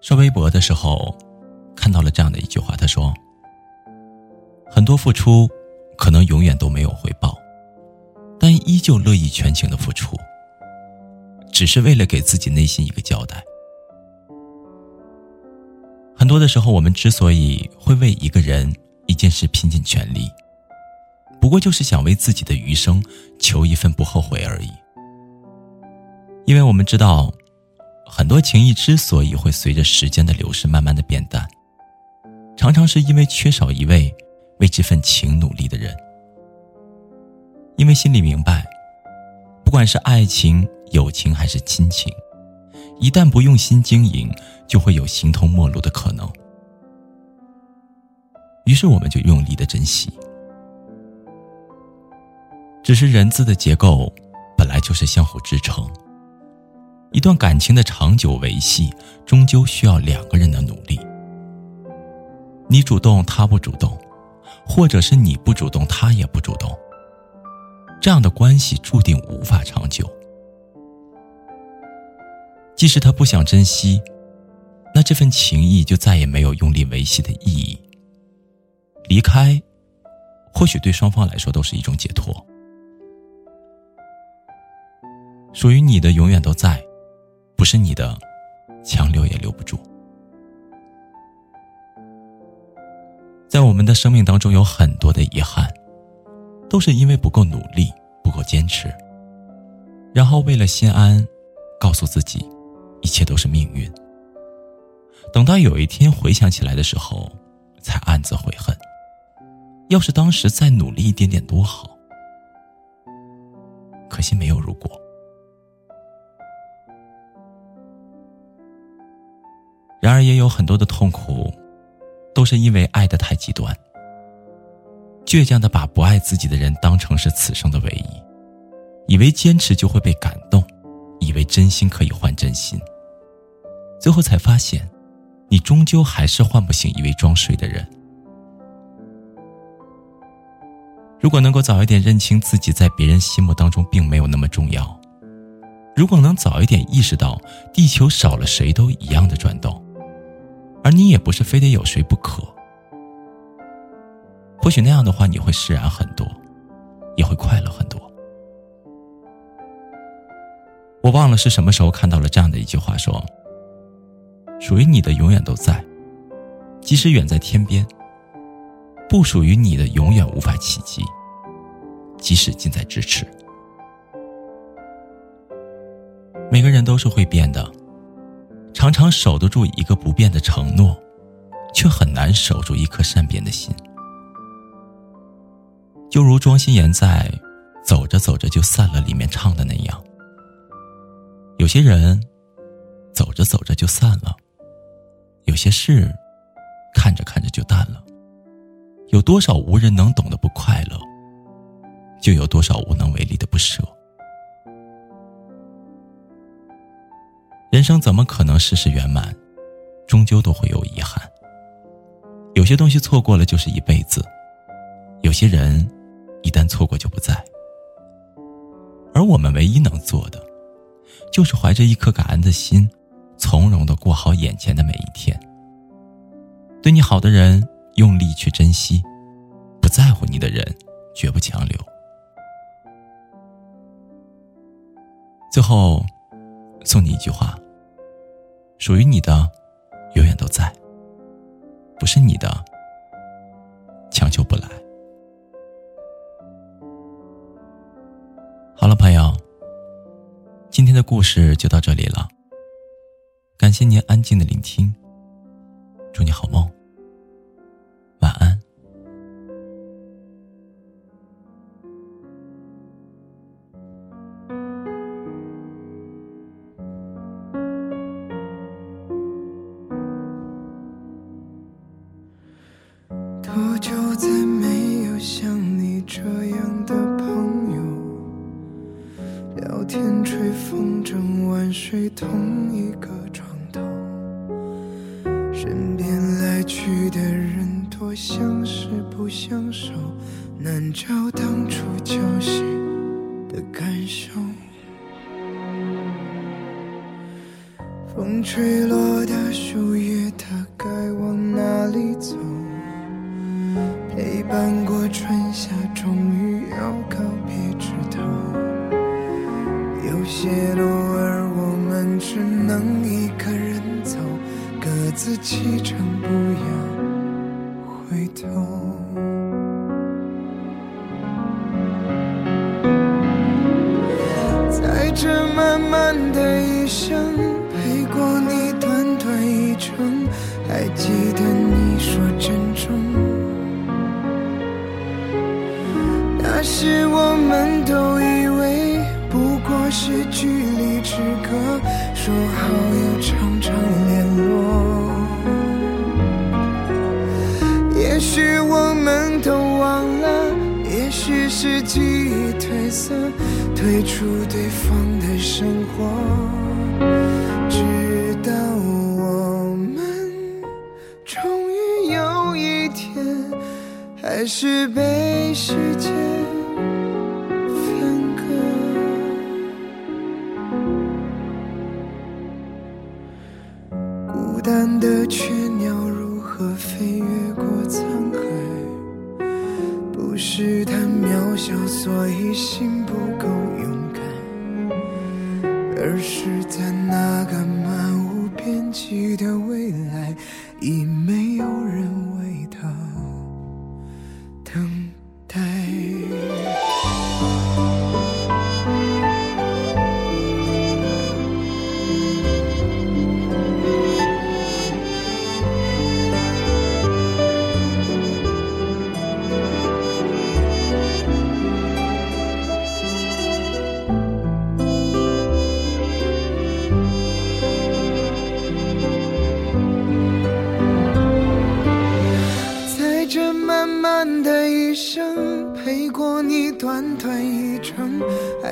刷微博的时候，看到了这样的一句话，他说：“很多付出，可能永远都没有回报，但依旧乐意全情的付出，只是为了给自己内心一个交代。很多的时候，我们之所以会为一个人、一件事拼尽全力，不过就是想为自己的余生求一份不后悔而已，因为我们知道。”很多情谊之所以会随着时间的流逝慢慢的变淡，常常是因为缺少一位为这份情努力的人。因为心里明白，不管是爱情、友情还是亲情，一旦不用心经营，就会有形同陌路的可能。于是我们就用力的珍惜。只是人字的结构本来就是相互支撑。一段感情的长久维系，终究需要两个人的努力。你主动，他不主动，或者是你不主动，他也不主动，这样的关系注定无法长久。即使他不想珍惜，那这份情谊就再也没有用力维系的意义。离开，或许对双方来说都是一种解脱。属于你的，永远都在。不是你的，强留也留不住。在我们的生命当中，有很多的遗憾，都是因为不够努力、不够坚持，然后为了心安，告诉自己，一切都是命运。等到有一天回想起来的时候，才暗自悔恨。要是当时再努力一点点多好，可惜没有如果。而，也有很多的痛苦，都是因为爱的太极端，倔强的把不爱自己的人当成是此生的唯一，以为坚持就会被感动，以为真心可以换真心，最后才发现，你终究还是唤不醒一位装睡的人。如果能够早一点认清自己在别人心目当中并没有那么重要，如果能早一点意识到地球少了谁都一样的转动。而你也不是非得有谁不可，或许那样的话，你会释然很多，也会快乐很多。我忘了是什么时候看到了这样的一句话，说：“属于你的永远都在，即使远在天边；不属于你的永远无法企及，即使近在咫尺。”每个人都是会变的。常常守得住一个不变的承诺，却很难守住一颗善变的心。就如庄心妍在《走着走着就散了》里面唱的那样，有些人走着走着就散了，有些事看着看着就淡了。有多少无人能懂的不快乐，就有多少无能为力的不舍。人生怎么可能事事圆满？终究都会有遗憾。有些东西错过了就是一辈子，有些人一旦错过就不在。而我们唯一能做的，就是怀着一颗感恩的心，从容的过好眼前的每一天。对你好的人，用力去珍惜；不在乎你的人，绝不强留。最后，送你一句话。属于你的，永远都在；不是你的，强求不来。好了，朋友，今天的故事就到这里了。感谢您安静的聆听，祝你好梦。多久再没有像你这样的朋友？聊天吹风筝晚睡同一个床头，身边来去的人多相识不相守，难找当初交心的感受。风吹落的树叶，它该往哪里走？伴过春夏，终于要告别枝头。有些路儿我们只能一个人走，各自启程，不要回头。在这漫漫的一生，陪过你短短一程，还记得你说珍重。那时我们都以为不过是距离之隔，说好要常常联络。也许我们都忘了，也许是记忆褪色，退出对方的生活，直到我们终于有一天，还是被所以心不够勇敢，而是在那个漫无边际的未来，已没有人为他等待。